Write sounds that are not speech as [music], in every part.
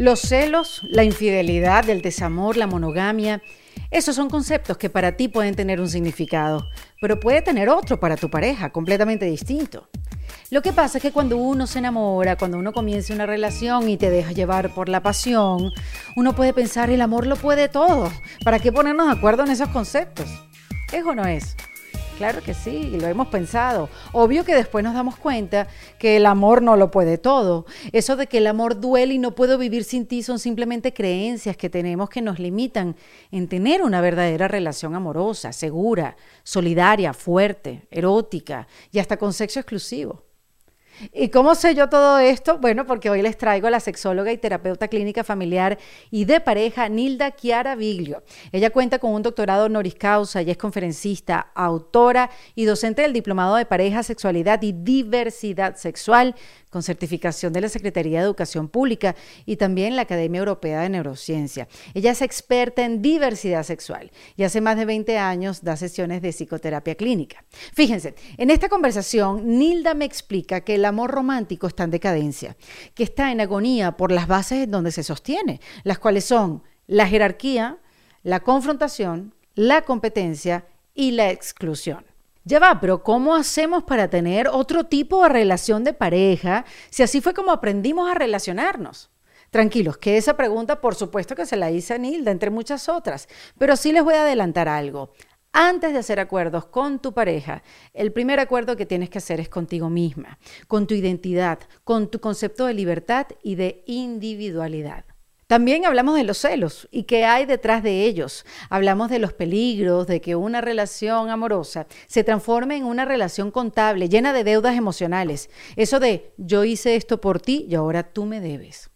Los celos, la infidelidad, el desamor, la monogamia, esos son conceptos que para ti pueden tener un significado, pero puede tener otro para tu pareja, completamente distinto. Lo que pasa es que cuando uno se enamora, cuando uno comienza una relación y te deja llevar por la pasión, uno puede pensar, el amor lo puede todo. ¿Para qué ponernos de acuerdo en esos conceptos? ¿Es o no es? Claro que sí, lo hemos pensado. Obvio que después nos damos cuenta que el amor no lo puede todo. Eso de que el amor duele y no puedo vivir sin ti son simplemente creencias que tenemos que nos limitan en tener una verdadera relación amorosa, segura, solidaria, fuerte, erótica y hasta con sexo exclusivo. ¿Y cómo sé yo todo esto? Bueno, porque hoy les traigo a la sexóloga y terapeuta clínica familiar y de pareja Nilda Chiara Viglio. Ella cuenta con un doctorado honoris causa y es conferencista, autora y docente del Diplomado de Pareja, Sexualidad y Diversidad Sexual con certificación de la Secretaría de Educación Pública y también la Academia Europea de Neurociencia. Ella es experta en diversidad sexual y hace más de 20 años da sesiones de psicoterapia clínica. Fíjense, en esta conversación Nilda me explica que el amor romántico está en decadencia, que está en agonía por las bases donde se sostiene, las cuales son la jerarquía, la confrontación, la competencia y la exclusión. Ya va, pero ¿cómo hacemos para tener otro tipo de relación de pareja si así fue como aprendimos a relacionarnos? Tranquilos, que esa pregunta por supuesto que se la hice a Nilda, entre muchas otras, pero sí les voy a adelantar algo. Antes de hacer acuerdos con tu pareja, el primer acuerdo que tienes que hacer es contigo misma, con tu identidad, con tu concepto de libertad y de individualidad. También hablamos de los celos y qué hay detrás de ellos. Hablamos de los peligros de que una relación amorosa se transforme en una relación contable llena de deudas emocionales. Eso de yo hice esto por ti y ahora tú me debes.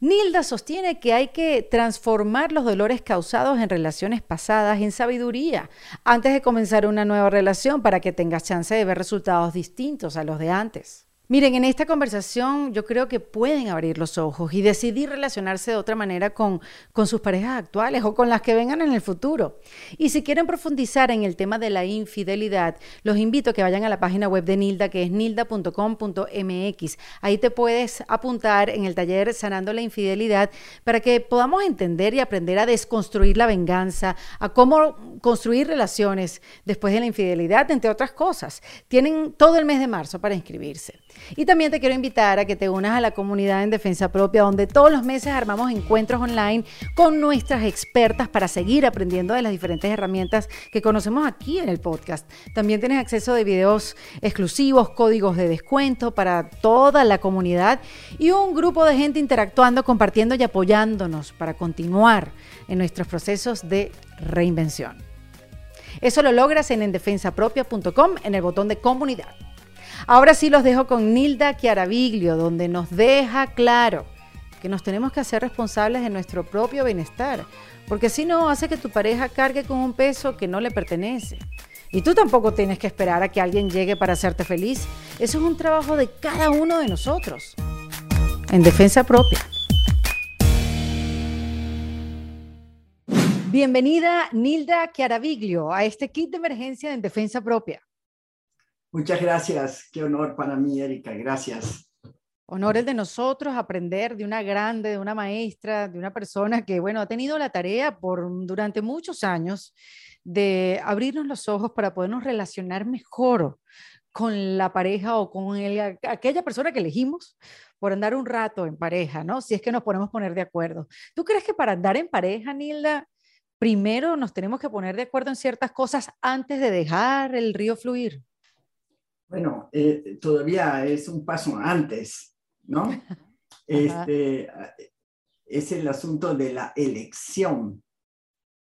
Nilda sostiene que hay que transformar los dolores causados en relaciones pasadas en sabiduría antes de comenzar una nueva relación para que tengas chance de ver resultados distintos a los de antes. Miren, en esta conversación yo creo que pueden abrir los ojos y decidir relacionarse de otra manera con, sus parejas actuales o con las que vengan en el futuro. Y si quieren profundizar en el tema de la infidelidad, los invito a que vayan a la página web de Nilda, que es nilda.com.mx. Ahí te puedes apuntar en el taller Sanando la Infidelidad para que podamos entender y aprender a desconstruir la venganza, a cómo construir relaciones después de la infidelidad, entre otras cosas. Tienen todo el mes de marzo para inscribirse. Y también te quiero invitar a que te unas a la comunidad en Defensa Propia, donde todos los meses armamos encuentros online con nuestras expertas para seguir aprendiendo de las diferentes herramientas que conocemos aquí en el podcast. También tienes acceso de videos exclusivos, códigos de descuento para toda la comunidad y un grupo de gente interactuando, compartiendo y apoyándonos para continuar en nuestros procesos de reinvención. Eso lo logras en endefensapropia.com en el botón de comunidad. Ahora sí los dejo con Nilda Chiaraviglio, donde nos deja claro que nos tenemos que hacer responsables de nuestro propio bienestar, porque si no hace que tu pareja cargue con un peso que no le pertenece. Y tú tampoco tienes que esperar a que alguien llegue para hacerte feliz. Eso es un trabajo de cada uno de nosotros. En defensa propia. Bienvenida Nilda Chiaraviglio a este kit de emergencia en defensa propia. Muchas gracias. Qué honor para mí, Erika. Gracias. Honor el de nosotros aprender de una grande, de una maestra, de una persona que, bueno, ha tenido la tarea por durante muchos años de abrirnos los ojos para podernos relacionar mejor con la pareja o con aquella persona que elegimos por andar un rato en pareja, ¿no? Si es que nos podemos poner de acuerdo. ¿Tú crees que para andar en pareja, Nilda, primero nos tenemos que poner de acuerdo en ciertas cosas antes de dejar el río fluir? Bueno, eh, todavía es un paso antes, ¿no? [laughs] Este, es el asunto de la elección,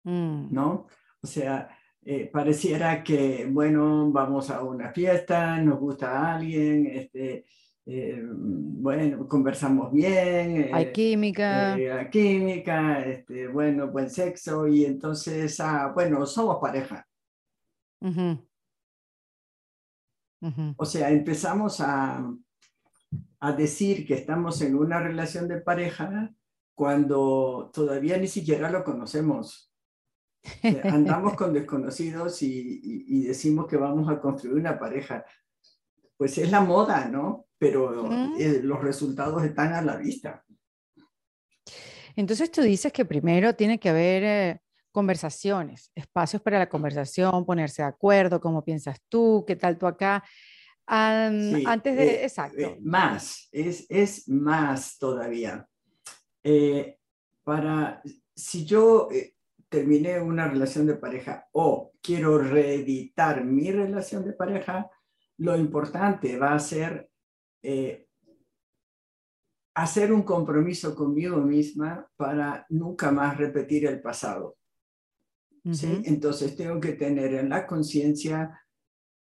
mm. ¿no? O sea, eh, pareciera que, bueno, vamos a una fiesta, nos gusta a alguien, este, eh, bueno, conversamos bien. hay química. hay química, este, bueno, buen sexo, y entonces, ah, bueno, somos pareja. O sea, empezamos a, a decir que estamos en una relación de pareja cuando todavía ni siquiera lo conocemos. [laughs] Andamos con desconocidos y, decimos que vamos a construir una pareja. Pues es la moda, ¿no? Pero eh, los resultados están a la vista. Entonces tú dices que primero tiene que haber eh, conversaciones, espacios para la conversación, ponerse de acuerdo, cómo piensas tú, qué tal tú acá. antes de, eh, exacto. Eh, más, es, es más todavía. para, si yo terminé una relación de pareja o quiero reeditar mi relación de pareja, lo importante va a ser hacer un compromiso conmigo misma para nunca más repetir el pasado. ¿Sí? Entonces tengo que tener en la conciencia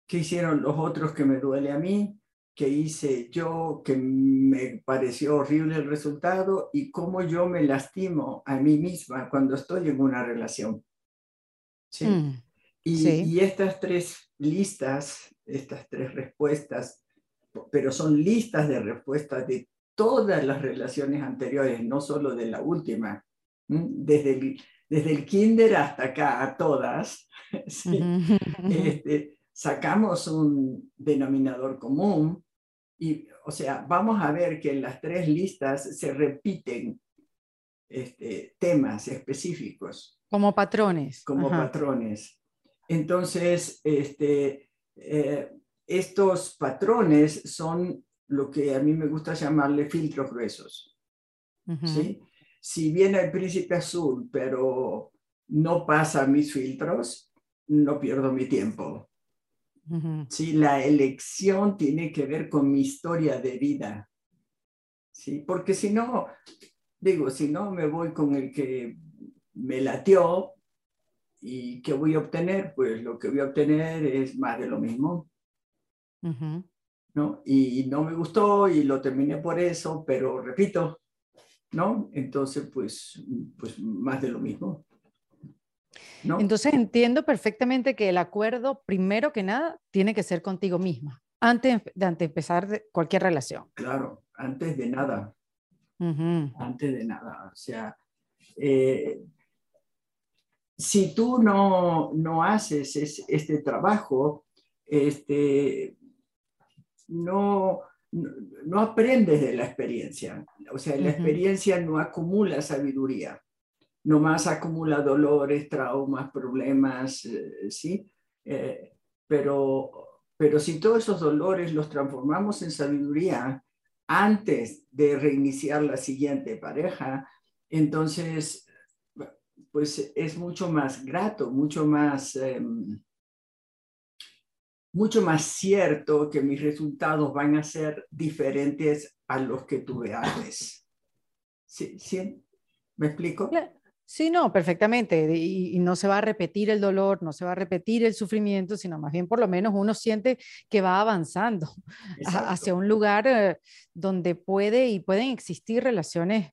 qué hicieron los otros que me duele a mí, qué hice yo que me pareció horrible el resultado y cómo yo me lastimo a mí misma cuando estoy en una relación. ¿sí? Mm, y, y estas tres listas, estas tres respuestas, pero son listas de respuestas de todas las relaciones anteriores, no solo de la última, desde el, desde el kinder hasta acá, a todas, [laughs] este, sacamos un denominador común y, o sea, vamos a ver que en las tres listas se repiten este, temas específicos. Como patrones. Como patrones. Entonces, este, eh, estos patrones son lo que a mí me gusta llamarle filtros gruesos. ¿sí? Si viene el príncipe azul, pero no pasa mis filtros, no pierdo mi tiempo. ¿sí? La elección tiene que ver con mi historia de vida. ¿sí? Porque si no, digo, si no me voy con el que me latió, ¿y qué voy a obtener? Pues lo que voy a obtener es más de lo mismo. ¿no? Y no me gustó y lo terminé por eso, pero repito, ¿no? Entonces, pues, pues más de lo mismo. ¿no? Entonces entiendo perfectamente que el acuerdo, primero que nada, tiene que ser contigo misma, antes de, antes empezar cualquier relación. Claro, antes de nada. Antes de nada. O sea, eh, si tú no, no haces este trabajo, este, no, no, aprendes de la experiencia. O sea, la experiencia no acumula sabiduría, nomás acumula dolores, traumas, problemas, eh, ¿sí? Eh, pero, pero si todos esos dolores los transformamos en sabiduría antes de reiniciar la siguiente pareja, entonces, pues es mucho más grato, mucho más... Em, mucho más cierto que mis resultados van a ser diferentes a los que tuve antes. ¿Sí? ¿Sí? ¿Me explico? Sí, no, perfectamente. Y, no se va a repetir el dolor, no se va a repetir el sufrimiento, sino más bien por lo menos uno siente que va avanzando [laughs] hacia un lugar eh, donde puede y pueden existir relaciones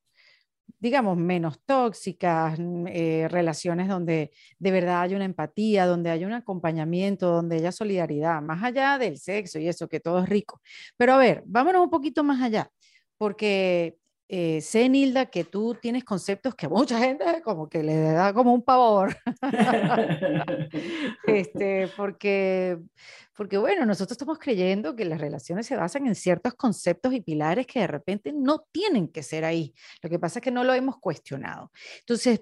digamos, menos tóxicas, mm, eh, relaciones donde de verdad hay una empatía, donde hay un acompañamiento, donde haya solidaridad, más allá del sexo y eso, que todo es rico. Pero a ver, vámonos un poquito más allá, porque eh, sé, Nilda, que tú tienes conceptos que a mucha gente [laughs] como que le da como un pavor. [laughs] este, porque, porque, bueno, nosotros estamos creyendo que las relaciones se basan en ciertos conceptos y pilares que de repente no tienen que ser ahí. Lo que pasa es que no lo hemos cuestionado. Entonces,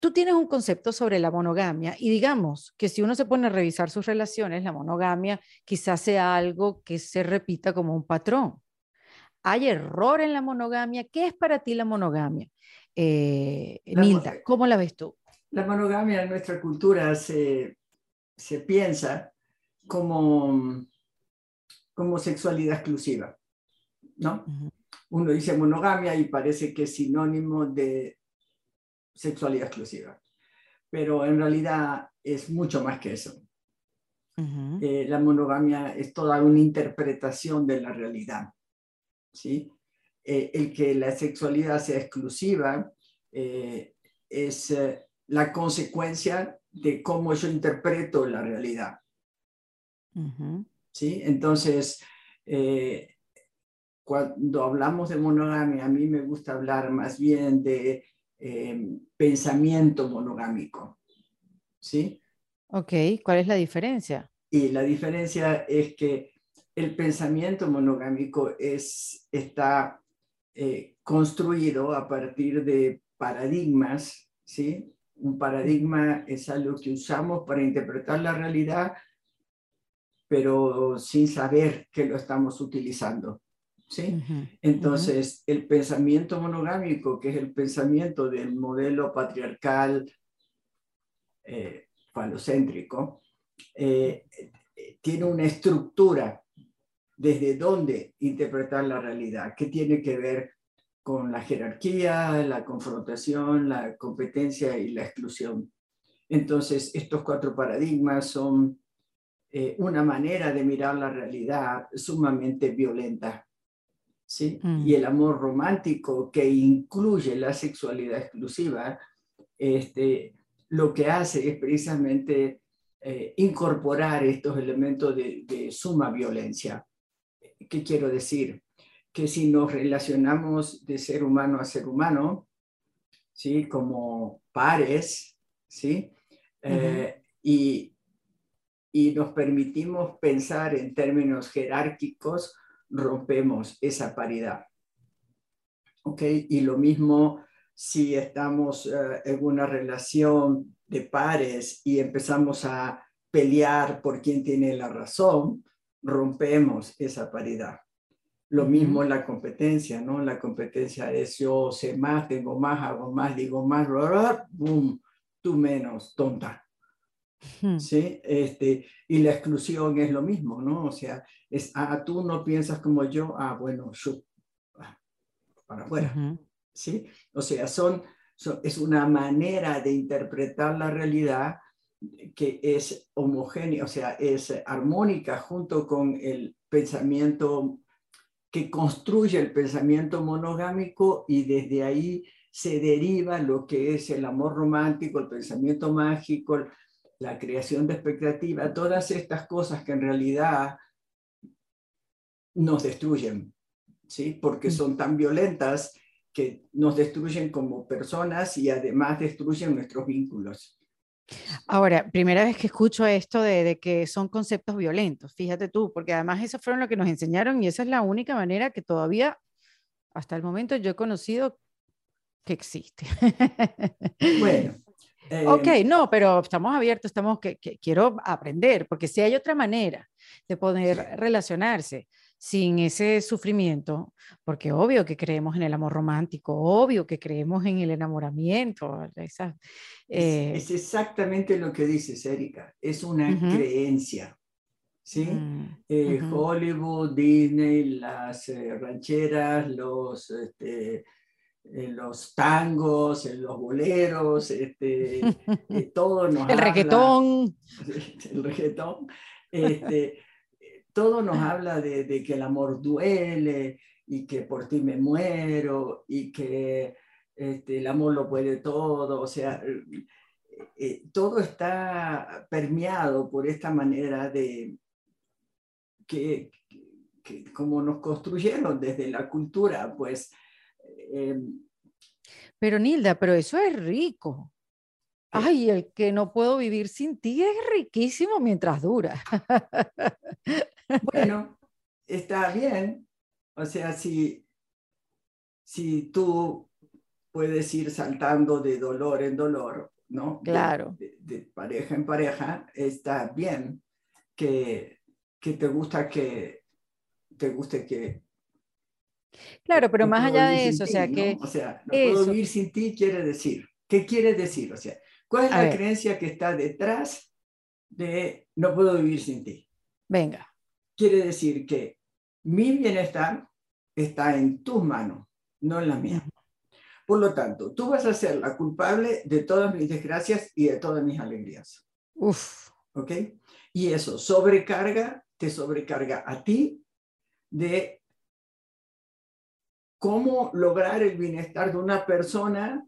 tú tienes un concepto sobre la monogamia y digamos que si uno se pone a revisar sus relaciones, la monogamia quizás sea algo que se repita como un patrón. ¿Hay error en la monogamia? ¿Qué es para ti la monogamia? Eh, Nilda, ¿cómo la ves tú? La monogamia en nuestra cultura se, piensa como, como sexualidad exclusiva, ¿no? Uno dice monogamia y parece que es sinónimo de sexualidad exclusiva, pero en realidad es mucho más que eso. Eh, la monogamia es toda una interpretación de la realidad. ¿Sí? Eh, el que la sexualidad sea exclusiva eh, es eh, la consecuencia de cómo yo interpreto la realidad. ¿Sí? Entonces, cuando hablamos de monogamia, a mí me gusta hablar más bien de pensamiento monogámico. ¿Sí? Ok, ¿cuál es la diferencia? Y la diferencia es que el pensamiento monogámico es, está eh, construido a partir de paradigmas, ¿sí? Un paradigma es algo que usamos para interpretar la realidad, pero sin saber que lo estamos utilizando. ¿sí? Entonces, el pensamiento monogámico, que es el pensamiento del modelo patriarcal eh, falocéntrico, eh, tiene una estructura desde dónde interpretar la realidad, que tiene que ver con la jerarquía, la confrontación, la competencia y la exclusión. Entonces, estos cuatro paradigmas son eh, una manera de mirar la realidad sumamente violenta. ¿sí? Mm. Y el amor romántico que incluye la sexualidad exclusiva, este, lo que hace es precisamente eh, incorporar estos elementos de, de suma violencia. ¿Qué quiero decir? que si nos relacionamos de ser humano a ser humano, ¿sí? Como pares, ¿sí? Eh, y, y nos permitimos pensar en términos jerárquicos, rompemos esa paridad. ¿Ok? Y lo mismo si estamos eh, en una relación de pares y empezamos a pelear por quién tiene la razón, rompemos esa paridad. Lo mismo la competencia, ¿no? La competencia es yo sé más, tengo más, hago más, digo más, boom, tú menos, tonta. ¿Sí? Este, y la exclusión es lo mismo, ¿no? O sea, es, ah, tú no piensas como yo, ah, bueno, yo, ah, para afuera. ¿Sí? O sea, son, son, es una manera de interpretar la realidad que es homogénea, o sea, es armónica junto con el pensamiento que construye el pensamiento monogámico y desde ahí se deriva lo que es el amor romántico, el pensamiento mágico, la creación de expectativa, todas estas cosas que en realidad nos destruyen, ¿sí? Porque son tan violentas que nos destruyen como personas y además destruyen nuestros vínculos. Ahora, primera vez que escucho esto de, que son conceptos violentos, fíjate tú, porque además eso fueron lo que nos enseñaron y esa es la única manera que todavía, hasta el momento, yo he conocido que existe. Bueno. [laughs] ok, em, no, pero estamos abiertos, estamos que, quiero aprender, porque si hay otra manera de poder relacionarse sin ese sufrimiento, porque obvio que creemos en el amor romántico, obvio que creemos en el enamoramiento. Esa, eh, es, exactamente lo que dices, Erika, es una creencia. ¿sí? Eh, Hollywood, Disney, las eh, rancheras, los, este, los tangos, los boleros, este, [laughs] todo nos El reggaetón. [laughs] El reggaetón. Este, todo nos habla de, que el amor duele y que por ti me muero y que este, el amor lo puede todo, o sea, eh, eh, todo está permeado por esta manera de que, como nos construyeron desde la cultura, pues... Em, pero Nilda, pero eso es rico. Ay, el que no puedo vivir sin ti es riquísimo mientras dura. [laughs] Bueno, [laughs] está bien. O sea, si, si tú puedes ir saltando de dolor en dolor, ¿no? Claro. De, pareja en pareja, está bien que, que te gusta que te guste que Claro, pero más allá de eso, o sea que... O sea, no puedo vivir sin ti quiere decir. ¿Qué quiere decir? O sea, ¿cuál es la creencia que está detrás de no puedo vivir sin ti? Venga quiere decir que mi bienestar está en tus manos, no en la mía. Por lo tanto, tú vas a ser la culpable de todas mis desgracias y de todas mis alegrías. Uf. ¿Ok? Y eso sobrecarga, te sobrecarga a ti de cómo lograr el bienestar de una persona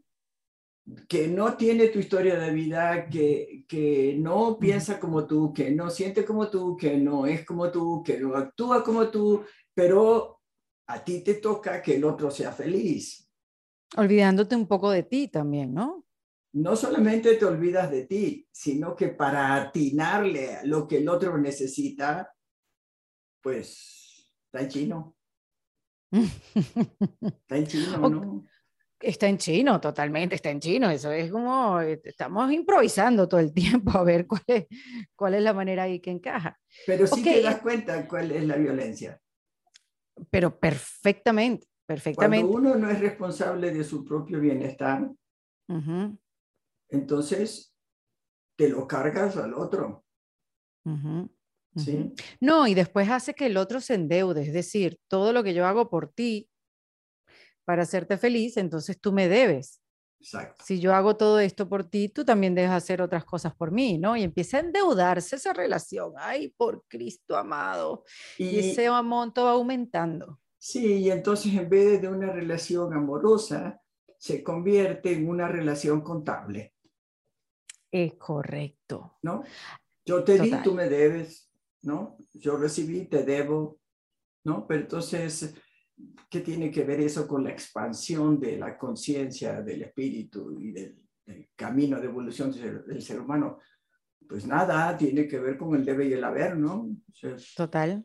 que no tiene tu historia de vida, que, que no piensa como tú, que no siente como tú, que no es como tú, que no actúa como tú, pero a ti te toca que el otro sea feliz. Olvidándote un poco de ti también, ¿no? No solamente te olvidas de ti, sino que para atinarle a lo que el otro necesita, pues está chino. [laughs] Está en chino, ¿no? Está en chino, totalmente, está en chino. Eso es como, eh, estamos improvisando todo el [laughs] tiempo a ver cuál es, cuál es la manera ahí que encaja. Pero sí te das cuenta cuál es la violencia. Pero perfectamente, perfectamente. Cuando uno no es responsable de su propio bienestar, entonces te lo cargas al otro. ¿Sí? No, y después hace que el otro se endeude, es decir, todo lo que yo hago por ti para hacerte feliz, entonces tú me debes. Exacto. Si yo hago todo esto por ti, tú también debes hacer otras cosas por mí, ¿no? Y empieza a endeudarse esa relación. Ay, por Cristo amado. Y, ese monto va aumentando. Sí, y entonces en vez de una relación amorosa, se convierte en una relación contable. Es correcto. ¿No? Yo te di, tú me debes, ¿no? Yo recibí, te debo, ¿no? Pero entonces ¿Qué tiene que ver eso con la expansión de la conciencia, del espíritu y del, camino de evolución del ser, humano? Pues nada, tiene que ver con el debe y el haber, ¿no? Total.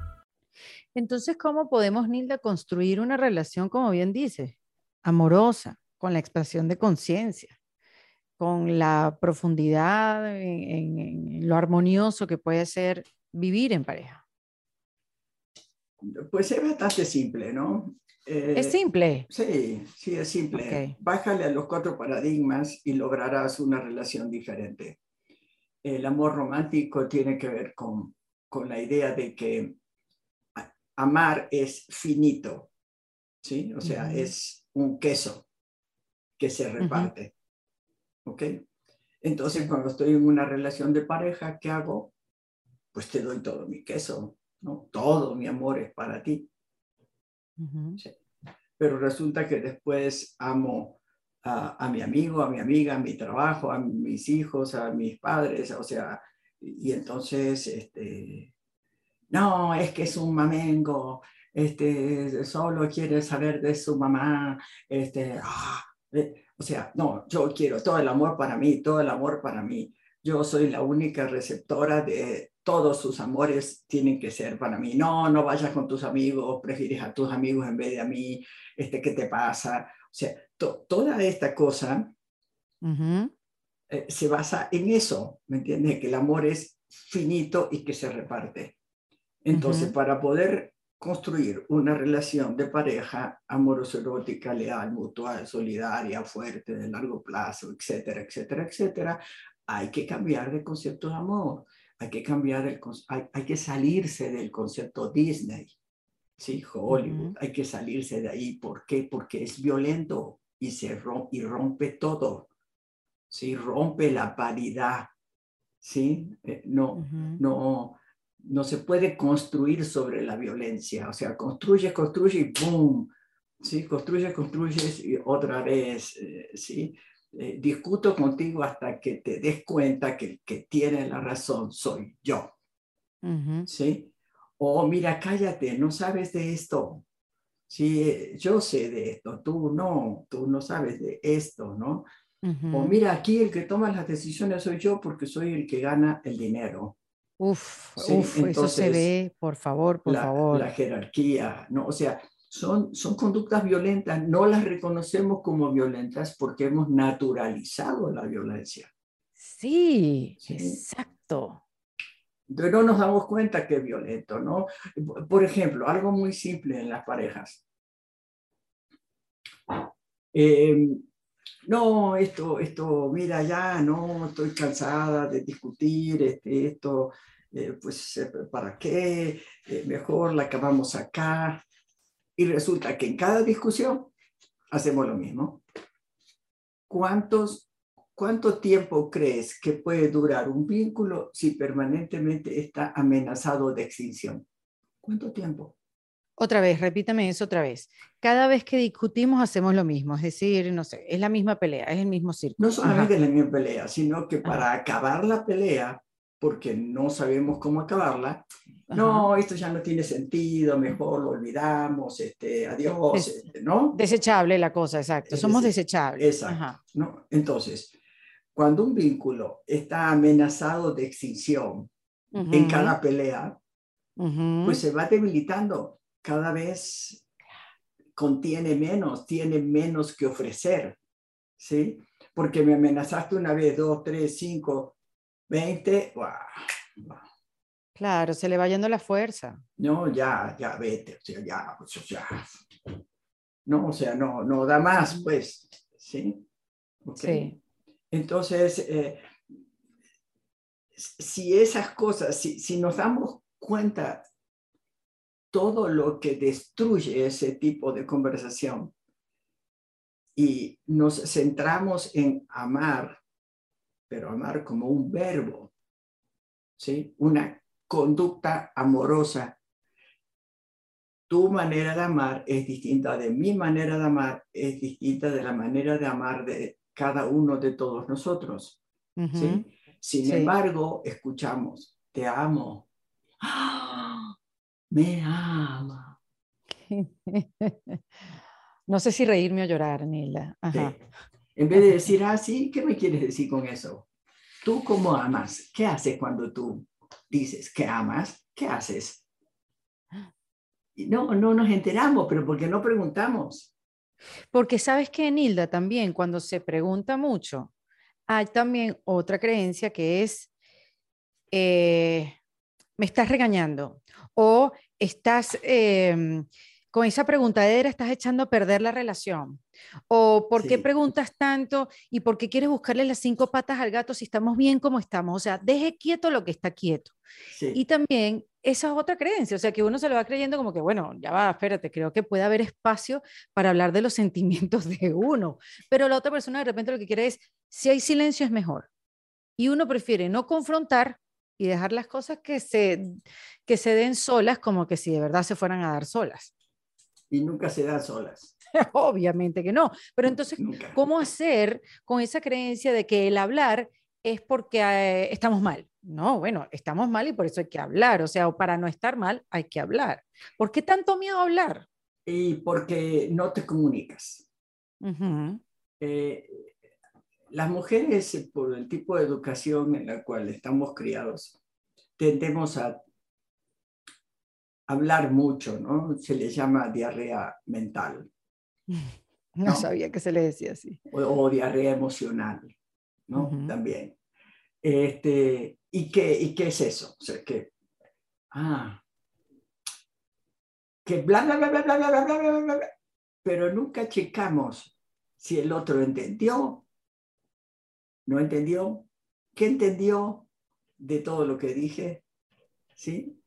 Entonces, ¿cómo podemos, Nilda, construir una relación, como bien dice, amorosa, con la expresión de conciencia, con la profundidad en, lo armonioso que puede ser vivir en pareja? Pues es bastante simple, ¿no? ¿Es eh, simple? Sí, sí, es simple. Bájale a los cuatro paradigmas y lograrás una relación diferente. El amor romántico tiene que ver con, con la idea de que amar es finito, ¿sí? O sea, es un queso que se reparte, ¿ok? Entonces, cuando estoy en una relación de pareja, ¿qué hago? Pues te doy todo mi queso, ¿no? Todo mi amor es para ti. Pero resulta que después amo a, a, mi amigo, a mi amiga, a mi trabajo, a mis hijos, a mis padres, o sea, y entonces, este, no, es que es un mamengo, este, solo quiere saber de su mamá, este, ah, o sea, no, yo quiero todo el amor para mí, todo el amor para mí. Yo soy la única receptora de todos sus amores tienen que ser para mí. No, no vayas con tus amigos, prefieres a tus amigos en vez de a mí, este, ¿qué te pasa? O sea, toda esta cosa eh, se basa en eso, ¿me entiendes? Que el amor es finito y que se reparte. Entonces, para poder construir una relación de pareja amoroso, erótica, leal, mutual, solidaria, fuerte, de largo plazo, etcétera, etcétera, etcétera, hay que cambiar de concepto de amor, hay que cambiar el, hay, hay que salirse del concepto Disney, sí, Hollywood, hay que salirse de ahí, ¿por qué? Porque es violento y se rompe, y rompe todo, sí, rompe la paridad, sí, eh, no, no no se puede construir sobre la violencia, o sea, construyes, construyes y ¡pum! ¿Sí? Construyes, construyes y otra vez, eh, ¿sí? Eh, discuto contigo hasta que te des cuenta que el que tiene la razón soy yo, ¿sí? O mira, cállate, no sabes de esto, sí, yo sé de esto, tú no, tú no sabes de esto, ¿no? O mira, aquí el que toma las decisiones soy yo porque soy el que gana el dinero. Uf, eso se ve, por favor, por favor. La jerarquía, ¿no? O sea, son, son conductas violentas, no las reconocemos como violentas porque hemos naturalizado la violencia. Sí, exacto. Entonces no nos damos cuenta que es violento, ¿no? Por ejemplo, algo muy simple en las parejas. Em, no, esto, esto, mira, ya no, estoy cansada de discutir este, esto, eh, pues, eh, ¿para qué? Eh, mejor la acabamos acá. Y resulta que en cada discusión hacemos lo mismo. ¿Cuántos, ¿Cuánto tiempo crees que puede durar un vínculo si permanentemente está amenazado de extinción? ¿Cuánto tiempo? Otra vez, repítame eso otra vez. Cada vez que discutimos hacemos lo mismo, es decir, no sé, es la misma pelea, es el mismo círculo. No solamente es la misma pelea, sino que para acabar la pelea, porque no sabemos cómo acabarla, no, esto ya no tiene sentido, mejor lo olvidamos, este, adiós, este, ¿no? Desechable la cosa, exacto, somos desechables. Exacto, ¿no? Entonces, cuando un vínculo está amenazado de extinción en cada pelea, pues se va debilitando cada vez contiene menos, tiene menos que ofrecer, ¿sí? Porque me amenazaste una vez, dos, tres, cinco, veinte, Claro, se le va yendo la fuerza. No, ya, ya, vete, o sea, ya, o sea, no, o sea, no, no da más, pues, ¿sí? Sí. Entonces, eh, si esas cosas, si, si nos damos cuenta todo lo que destruye ese tipo de conversación y nos centramos en amar, pero amar como un verbo, ¿sí? Una conducta amorosa. Tu manera de amar es distinta de mi manera de amar, es distinta de la manera de amar de cada uno de todos nosotros. ¿sí? Sin embargo, escuchamos, te amo. ¡Ah! Me ama. [laughs] no sé si reírme o llorar, Nila. En vez de decir, ah, sí, ¿qué me quieres decir con eso? ¿Tú cómo amas? ¿Qué haces cuando tú dices que amas? ¿Qué haces? No, no nos enteramos, pero porque no preguntamos. Porque sabes que, Nilda, también cuando se pregunta mucho, hay también otra creencia que es, eh, me estás regañando o estás em, con esa preguntadera, estás echando a perder la relación. O por qué preguntas tanto y por qué quieres buscarle las cinco patas al gato si estamos bien como estamos. O sea, deje quieto lo que está quieto. Y también esa es otra creencia, o sea, que uno se lo va creyendo como que, bueno, ya va, espérate, creo que puede haber espacio para hablar de los [laughs] sentimientos de uno, pero la otra persona de repente lo que quiere es, si hay silencio es mejor. Y uno prefiere no confrontar y dejar las cosas que se, que se den solas como que si de verdad se fueran a dar solas. Y nunca se dan solas. [laughs] Obviamente que no. Pero entonces, ¿cómo hacer con esa creencia de que el hablar es porque eh, estamos mal? No, bueno, estamos mal y por eso hay que hablar. O sea, para no estar mal hay que hablar. ¿Por qué tanto miedo a hablar? Y porque no te comunicas. Las mujeres, eh, por el tipo de educación en la cual estamos criados, tendemos a hablar mucho, ¿no? Se le llama diarrea mental. No, sabía que se le decía así. O, diarrea emocional, ¿no? También. Este, ¿y, qué, ¿Y qué es eso? O sea, que, ah, que bla, bla, bla, bla, bla, bla, bla, bla, bla, bla, pero nunca checamos si el otro entendió ¿No entendió? ¿Qué entendió de todo lo que dije? ¿Sí?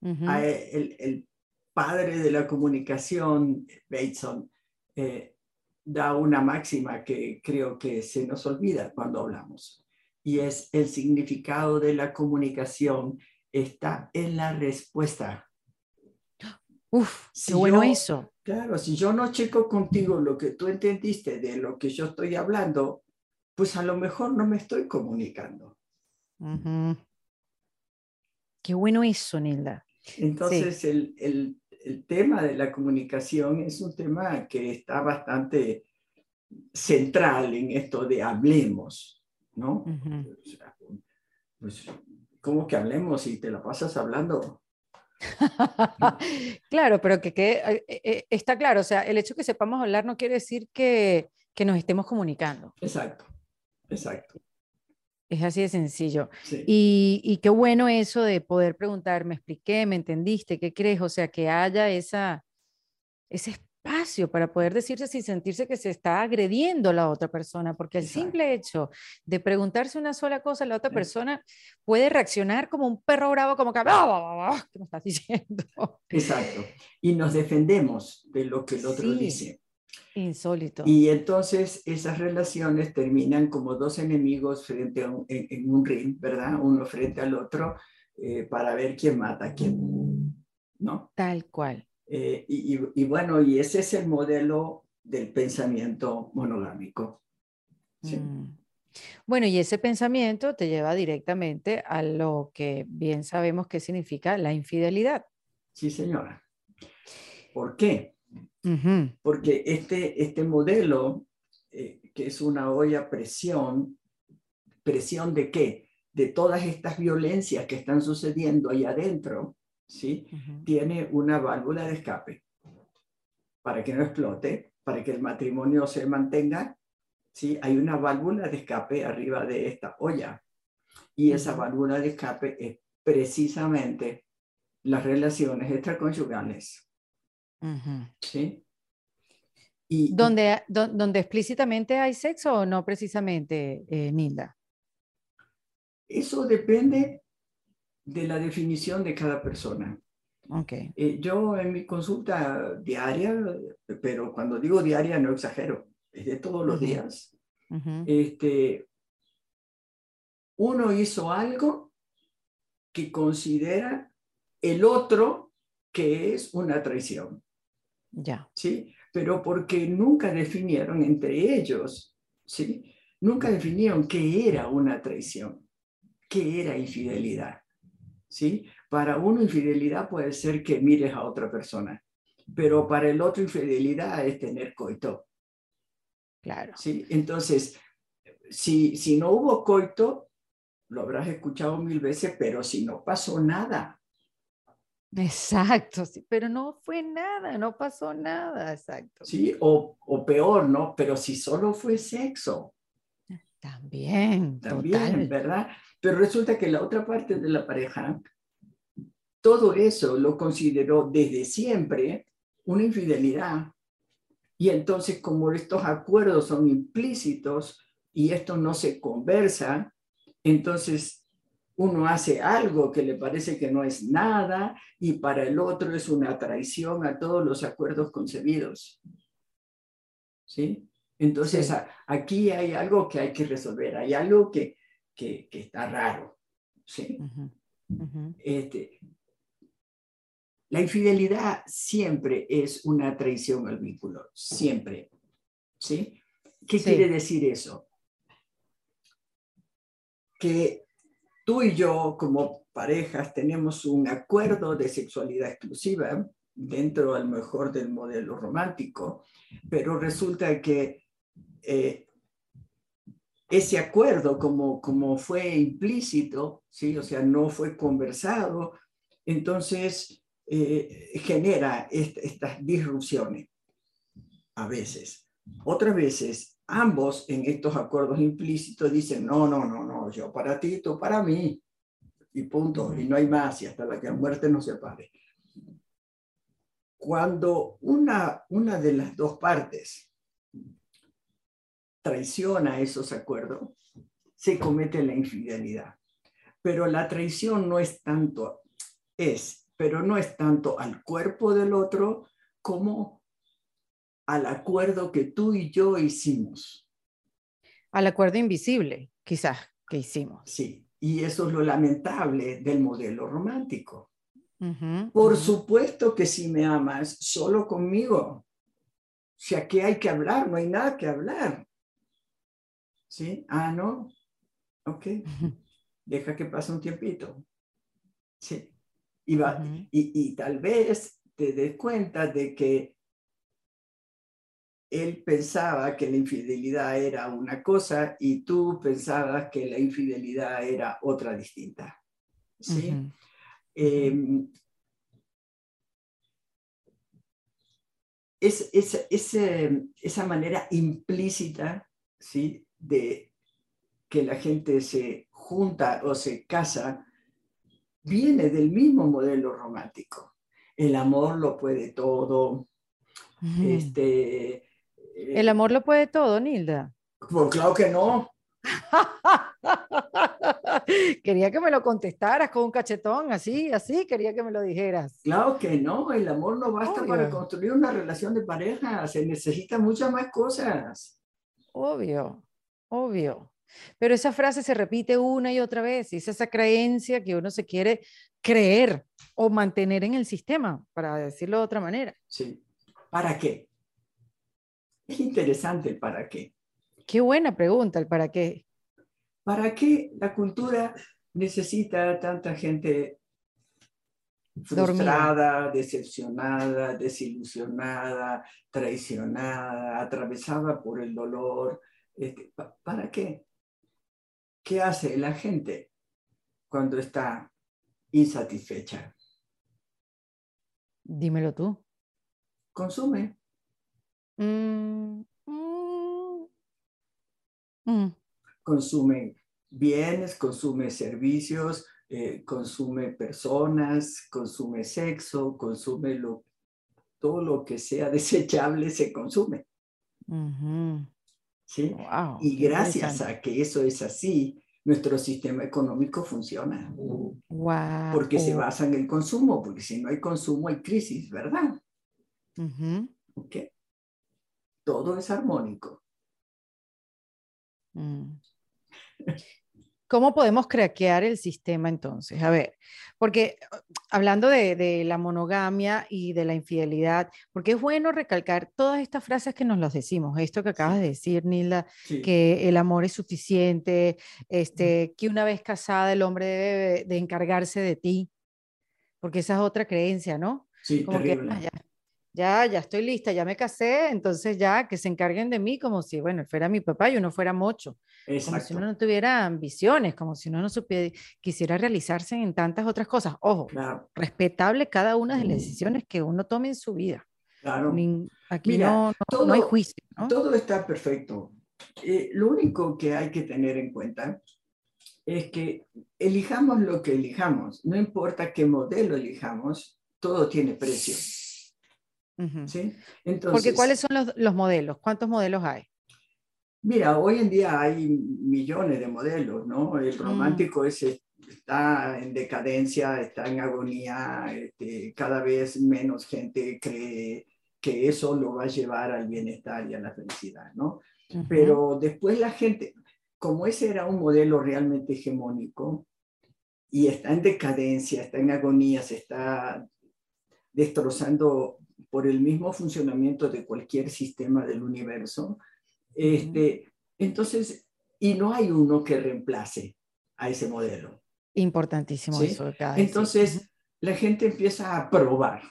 el, padre de la comunicación, Bateson, eh, da una máxima que creo que se nos olvida cuando hablamos, y es el significado de la comunicación está en la respuesta. Uf, qué bueno eso. Claro, si yo no checo contigo lo que tú entendiste de lo que yo estoy hablando, pues a lo mejor no me estoy comunicando. Qué bueno eso, Nilda. Entonces, el, el, el, tema de la comunicación es un tema que está bastante central en esto de hablemos, ¿no? pues, ¿cómo que hablemos si te la pasas hablando? [laughs] claro, pero que, que eh, eh, está claro, o sea, el hecho de que sepamos hablar no quiere decir que, que nos estemos comunicando. Exacto. Exacto. Es así de sencillo. Y, qué bueno eso de poder preguntar, me expliqué, me entendiste, ¿qué crees? O sea, que haya esa, ese espacio para poder decirse sin sentirse que se está agrediendo a la otra persona, porque el simple hecho de preguntarse una sola cosa la otra persona puede reaccionar como un perro bravo, como que, ¿qué me estás diciendo? Exacto. Y nos defendemos de lo que el otro dice. Insólito. Y entonces esas relaciones terminan como dos enemigos frente a un, en, un ring, ¿verdad? Uno frente al otro eh, para ver quién mata a quién, ¿no? Tal cual. Eh, y, bueno, y ese es el modelo del pensamiento monogámico. Mm. Bueno, y ese pensamiento te lleva directamente a lo que bien sabemos que significa la infidelidad. Sí, señora. ¿Por qué? Porque este, este modelo, eh, que es una olla a presión, presión de qué? De todas estas violencias que están sucediendo ahí adentro, ¿sí? Tiene una válvula de escape para que no explote, para que el matrimonio se mantenga, ¿sí? Hay una válvula de escape arriba de esta olla. Y esa válvula de escape es precisamente las relaciones extraconyugales. ¿Sí? Y, ¿Donde, donde explícitamente hay sexo o no precisamente, eh, Nilda? Eso depende de la definición de cada persona. Okay. Eh, yo en mi consulta diaria, pero cuando digo diaria no exagero, es de todos los días, este, uno hizo algo que considera el otro que es una traición. Ya. ¿Sí? Pero porque nunca definieron entre ellos, ¿sí? Nunca definieron qué era una traición, qué era infidelidad. ¿Sí? Para uno infidelidad puede ser que mires a otra persona, pero para el otro infidelidad es tener coito. Claro. ¿Sí? Entonces, si, si no hubo coito, lo habrás escuchado mil veces, pero si no pasó nada, Exacto, sí, pero no fue nada, no pasó nada, exacto. Sí, o, o peor, ¿no? Pero si solo fue sexo. También, también, ¿verdad? Pero resulta que la otra parte de la pareja, todo eso lo consideró desde siempre una infidelidad. Y entonces, como estos acuerdos son implícitos y esto no se conversa, entonces uno hace algo que le parece que no es nada y para el otro es una traición a todos los acuerdos concebidos. ¿Sí? Entonces aquí hay algo que hay que resolver, hay algo que, que, está raro. ¿Sí? Este, la infidelidad siempre es una traición al vínculo, siempre. ¿Sí? ¿Qué quiere decir eso? Que tú y yo como parejas tenemos un acuerdo de sexualidad exclusiva dentro a mejor del modelo romántico, pero resulta que eh, ese acuerdo como, como fue implícito, ¿sí? o sea, no fue conversado, entonces eh, genera estas disrupciones a veces. Otras veces ambos en estos acuerdos implícitos dicen, no, no, no, no, yo para ti, tú para mí, y punto, y no hay más, y hasta la que la muerte nos separe. Cuando una, una de las dos partes traiciona esos acuerdos, se comete la infidelidad. Pero la traición no es tanto, es, pero no es tanto al cuerpo del otro como al acuerdo que tú y yo hicimos. Al acuerdo invisible, quizás, que hicimos. Sí, y eso es lo lamentable del modelo romántico. Por supuesto que si me amas, solo conmigo. O sea, ¿qué hay que hablar? No hay nada que hablar. ¿Sí? Ah, no. Ok. Deja que pase un tiempito. Sí. Y, va, y, y tal vez te des cuenta de que él pensaba que la infidelidad era una cosa y tú pensabas que la infidelidad era otra distinta. ¿sí? Em, es, esa manera implícita ¿sí? de que la gente se junta o se casa viene del mismo modelo romántico. El amor lo puede todo, este, ¿El amor lo puede todo, Nilda? Pues claro que no. [laughs] quería que me lo contestaras con un cachetón, así, así, quería que me lo dijeras. Claro que no, el amor no basta para construir una relación de pareja, se necesitan muchas más cosas. Obvio, obvio. Pero esa frase se repite una y otra vez y es esa creencia que uno se quiere creer o mantener en el sistema, para decirlo de otra manera. Sí. ¿Para qué? Es interesante para qué. Qué buena pregunta, el para qué. ¿Para qué la cultura necesita tanta gente frustrada, decepcionada, desilusionada, traicionada, atravesada por el dolor? Este, ¿Para qué? ¿Qué hace la gente cuando está insatisfecha? Dímelo tú. Consume. Mm, mm, mm. Consume bienes, consume servicios, eh, consume personas, consume sexo, consume lo, todo lo que sea [laughs] desechable se consume. ¿sí? y gracias a que eso es así, nuestro sistema económico funciona. Porque se basa en el consumo, porque si no hay consumo hay crisis, ¿verdad? Todo es armónico. Mm. ¿Cómo podemos craquear el sistema entonces? A ver, porque hablando de, la monogamia y de la infidelidad, porque es bueno recalcar todas estas frases que nos las decimos, esto que acabas de decir, Nilda, que el amor es suficiente, este, que una vez casada el hombre debe de encargarse de ti, porque esa es otra creencia, ¿no? Sí, Como terrible. Que, ah, ya, ya estoy lista, ya me casé, entonces ya que se encarguen de mí como si, bueno, fuera mi papá y uno fuera mocho. Como si uno no tuviera ambiciones, como si uno no supiera, quisiera realizarse en tantas otras cosas. Ojo, respetable cada una de las decisiones que uno tome en su vida. Claro. Aquí no, no, hay juicio. Todo está perfecto. Eh, lo único que hay que tener en cuenta es que elijamos lo que elijamos, no importa qué modelo elijamos, todo tiene precio. ¿Sí? Entonces, Porque ¿cuáles son los, los, modelos? ¿Cuántos modelos hay? Mira, hoy en día hay millones de modelos, ¿no? El mm. romántico está en decadencia, está en agonía, este, cada vez menos gente cree que eso lo va a llevar al bienestar y a la felicidad, ¿no? Pero después la gente, como ese era un modelo realmente hegemónico y está en decadencia, está en agonía, se está destrozando por el mismo funcionamiento de cualquier sistema del universo. Este, entonces, y no hay uno que reemplace a ese modelo. Importantísimo eso. entonces, la gente empieza a probar.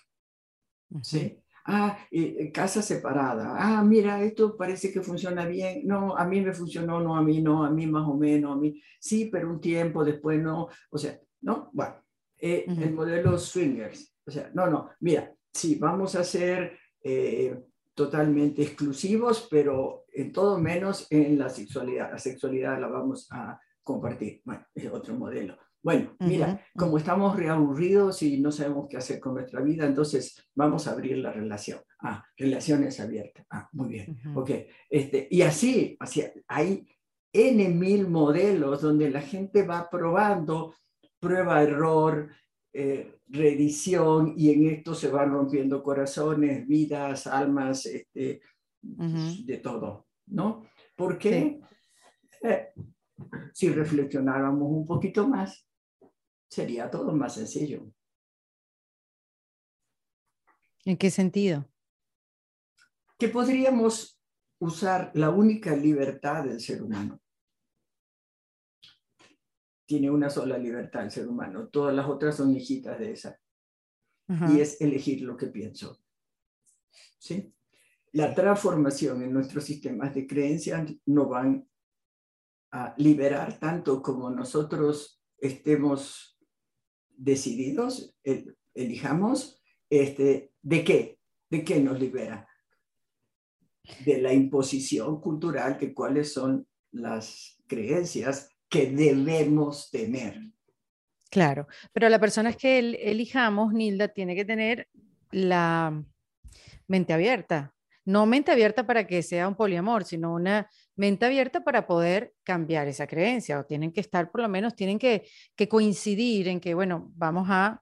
¿sí? Ah, eh, casa separada. Ah, mira, esto parece que funciona bien. No, a mí me funcionó, no, a mí no, a mí más o menos, a mí sí, pero un tiempo después no. O sea, no, bueno, eh, el modelo swingers. O sea, no, no, mira, sí, vamos a ser eh, totalmente exclusivos, pero en todo menos en la sexualidad. La sexualidad la vamos a compartir. Bueno, es otro modelo. Bueno, mira, como estamos reaburridos y no sabemos qué hacer con nuestra vida, entonces vamos a abrir la relación. Ah, relaciones abiertas. Ah, muy bien. Ok. Este, y así, así, hay N mil modelos donde la gente va probando, prueba, error, eh, reedición y en esto se van rompiendo corazones, vidas, almas, este, de todo, ¿no? Porque eh, si reflexionáramos un poquito más, sería todo más sencillo. ¿En qué sentido? Que podríamos usar la única libertad del ser humano tiene una sola libertad el ser humano, todas las otras son hijitas de esa. Y es elegir lo que pienso. ¿Sí? La transformación en nuestros sistemas de creencias no van a liberar tanto como nosotros estemos decididos, elijamos, este, ¿de qué? ¿De qué nos libera? De la imposición cultural, que cuáles son las creencias que debemos tener. Claro, pero la persona es que elijamos, Nilda, tiene que tener la mente abierta. No mente abierta para que sea un poliamor, sino una mente abierta para poder cambiar esa creencia. O tienen que estar, por lo menos, tienen que, que coincidir en que, bueno, vamos a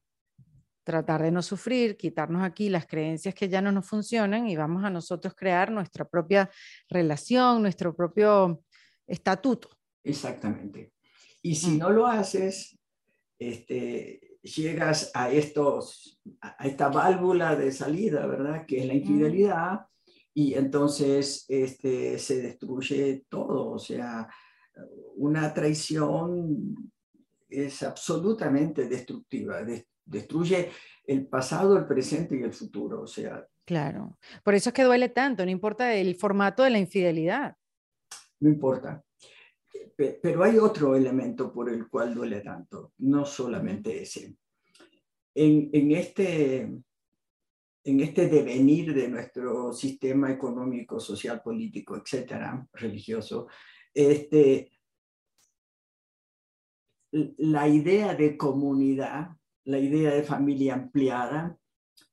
tratar de no sufrir, quitarnos aquí las creencias que ya no nos funcionan y vamos a nosotros crear nuestra propia relación, nuestro propio estatuto Exactamente. Y si mm. no lo haces, este, llegas a, estos, a esta válvula de salida, ¿verdad? Que es la mm. infidelidad, y entonces este, se destruye todo. O sea, una traición es absolutamente destructiva, destruye el pasado, el presente y el futuro. O sea. Claro. Por eso es que duele tanto, no importa el formato de la infidelidad. No importa. Pero hay otro elemento por el cual duele tanto, no solamente ese. En, este, en este devenir de nuestro sistema económico, social, político, etcétera, religioso, este, la idea de comunidad, la idea de familia ampliada,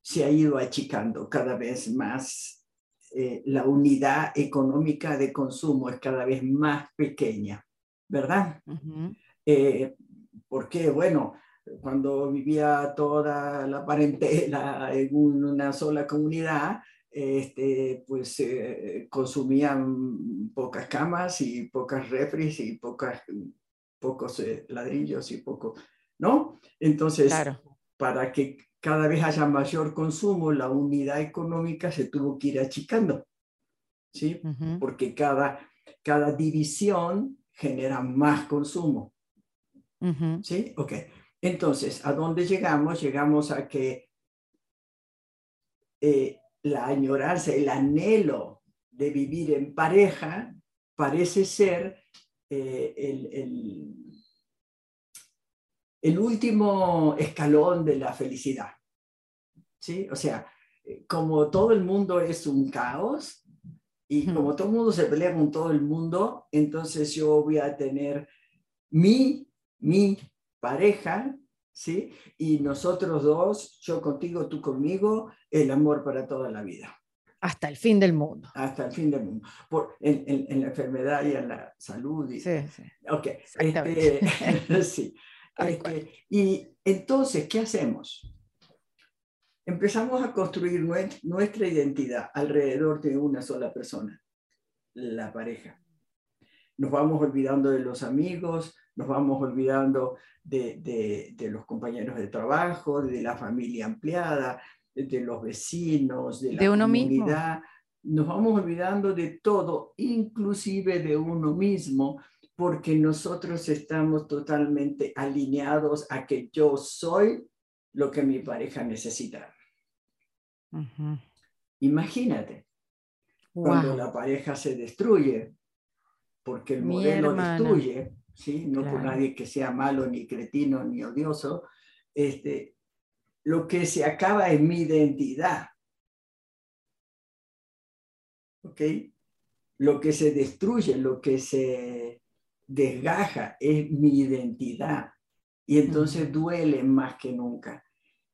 se ha ido achicando cada vez más. Eh, la unidad económica de consumo es cada vez más pequeña, ¿verdad? Eh, porque, bueno, cuando vivía toda la parentela en una sola comunidad, este, pues eh, consumían pocas camas y pocas refris y pocas, pocos eh, ladrillos y poco, ¿no? Entonces, para que cada vez haya mayor consumo, la unidad económica se tuvo que ir achicando, ¿sí? Porque cada, cada división genera más consumo, ¿sí? Ok. Entonces, ¿a dónde llegamos? Llegamos a que eh, la añoranza, el anhelo de vivir en pareja parece ser eh, el, el, último escalón de la felicidad. ¿Sí? O sea, eh, como todo el mundo es un caos y como todo el mundo se pelea con todo el mundo, entonces yo voy a tener mi, mi pareja ¿sí? Y nosotros dos, yo contigo, tú conmigo, el amor para toda la vida. Hasta el fin del mundo. Hasta el fin del mundo. Por, en, la enfermedad y en la salud. Y, sí, sí. Ok. Este, [laughs] sí. Este, y entonces, ¿qué hacemos? Empezamos a construir nuestra identidad alrededor de una sola persona, la pareja. Nos vamos olvidando de los amigos, nos vamos olvidando de, los compañeros de trabajo, de la familia ampliada, de, los vecinos, de la comunidad. Nos vamos olvidando de todo, inclusive de uno mismo, porque nosotros estamos totalmente alineados a que yo soy lo que mi pareja necesita. Imagínate, cuando la pareja se destruye, porque el modelo destruye, ¿sí? no por nadie que sea malo, ni cretino, ni odioso, este, lo que se acaba es mi identidad. ¿Ok? Lo que se destruye, lo que se desgaja es mi identidad. Y entonces duele más que nunca.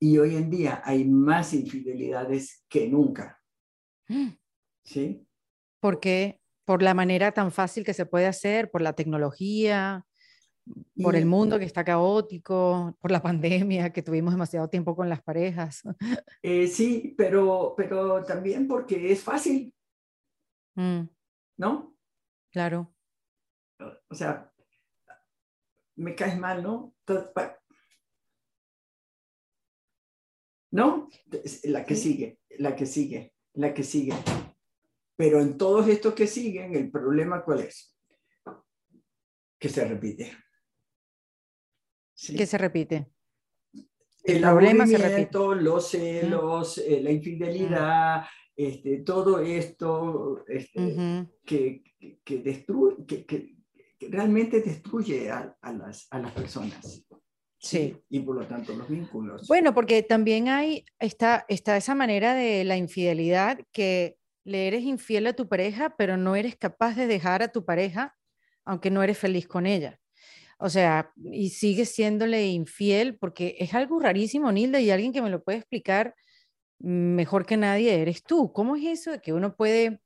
Y hoy en día hay más infidelidades que nunca. ¿Sí? ¿Por qué? por la manera tan fácil que se puede hacer, por la tecnología, por el mundo que está caótico, por la pandemia, que tuvimos demasiado tiempo con las parejas. [laughs] Eh, sí, pero, pero también porque es fácil. Mm. ¿No? Claro. O sea, me caes mal, ¿no? ¿No? La que sigue, la que sigue, la que sigue. Pero en todos estos que siguen, el problema cuál es? Que se repite. ¿Sí? ¿Qué se repite? El, problema se repite. los celos, eh, la infidelidad, este, todo esto este, que, que, destruye, que, realmente destruye a, las, a las personas. Sí. Y por lo tanto los vínculos. Bueno, porque también hay, está, está esa manera de la infidelidad que le eres infiel a tu pareja, pero no eres capaz de dejar a tu pareja, aunque no eres feliz con ella. O sea, y sigues siéndole infiel porque es algo rarísimo, Nilda, y alguien que me lo puede explicar mejor que nadie eres tú. ¿Cómo es eso de que uno puede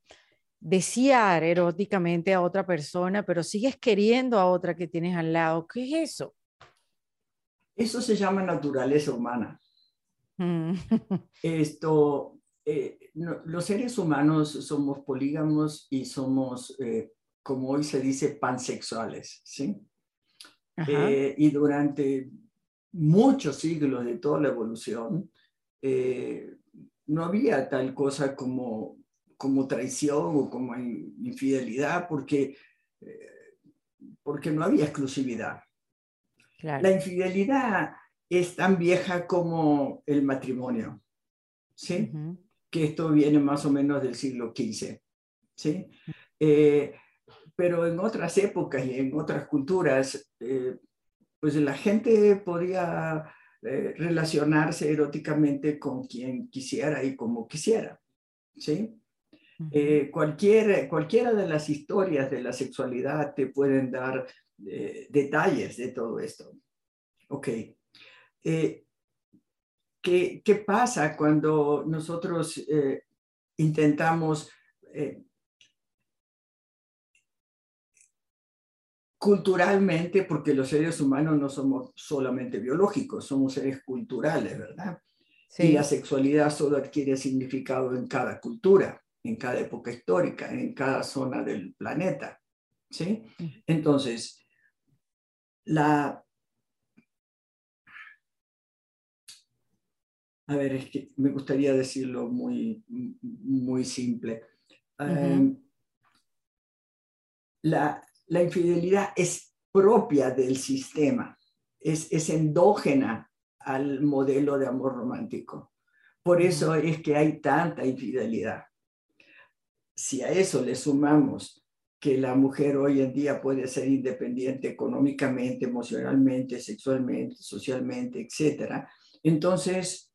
desear eróticamente a otra persona, pero sigues queriendo a otra que tienes al lado? ¿Qué es eso? Eso se llama naturaleza humana. Mm. [laughs] Esto, eh, los seres humanos somos polígamos y somos eh, como hoy se dice, pansexuales, ¿sí? Eh, y durante muchos siglos de toda la evolución, no había tal cosa como, como traición o como infidelidad, porque, porque no había exclusividad. La infidelidad es tan vieja como el matrimonio, ¿sí? Que esto viene más o menos del siglo XV, ¿sí? pero en otras épocas y en otras culturas, eh, pues la gente podía eh, relacionarse eróticamente con quien quisiera y como quisiera, ¿sí? Eh, cualquier, cualquiera de las historias de la sexualidad te pueden dar detalles de todo esto. Ok. ¿qué, ¿Qué pasa cuando nosotros intentamos culturalmente, porque los seres humanos no somos solamente biológicos, somos seres culturales, ¿verdad? Y la sexualidad solo adquiere significado en cada cultura, en cada época histórica, en cada zona del planeta, ¿sí? Entonces, la... A ver, es que me gustaría decirlo muy, muy simple. Em, la, la infidelidad es propia del sistema, es, es endógena al modelo de amor romántico. Por eso es que hay tanta infidelidad. Si a eso le sumamos que la mujer hoy en día puede ser independiente económicamente, emocionalmente, sexualmente, socialmente, etc., entonces,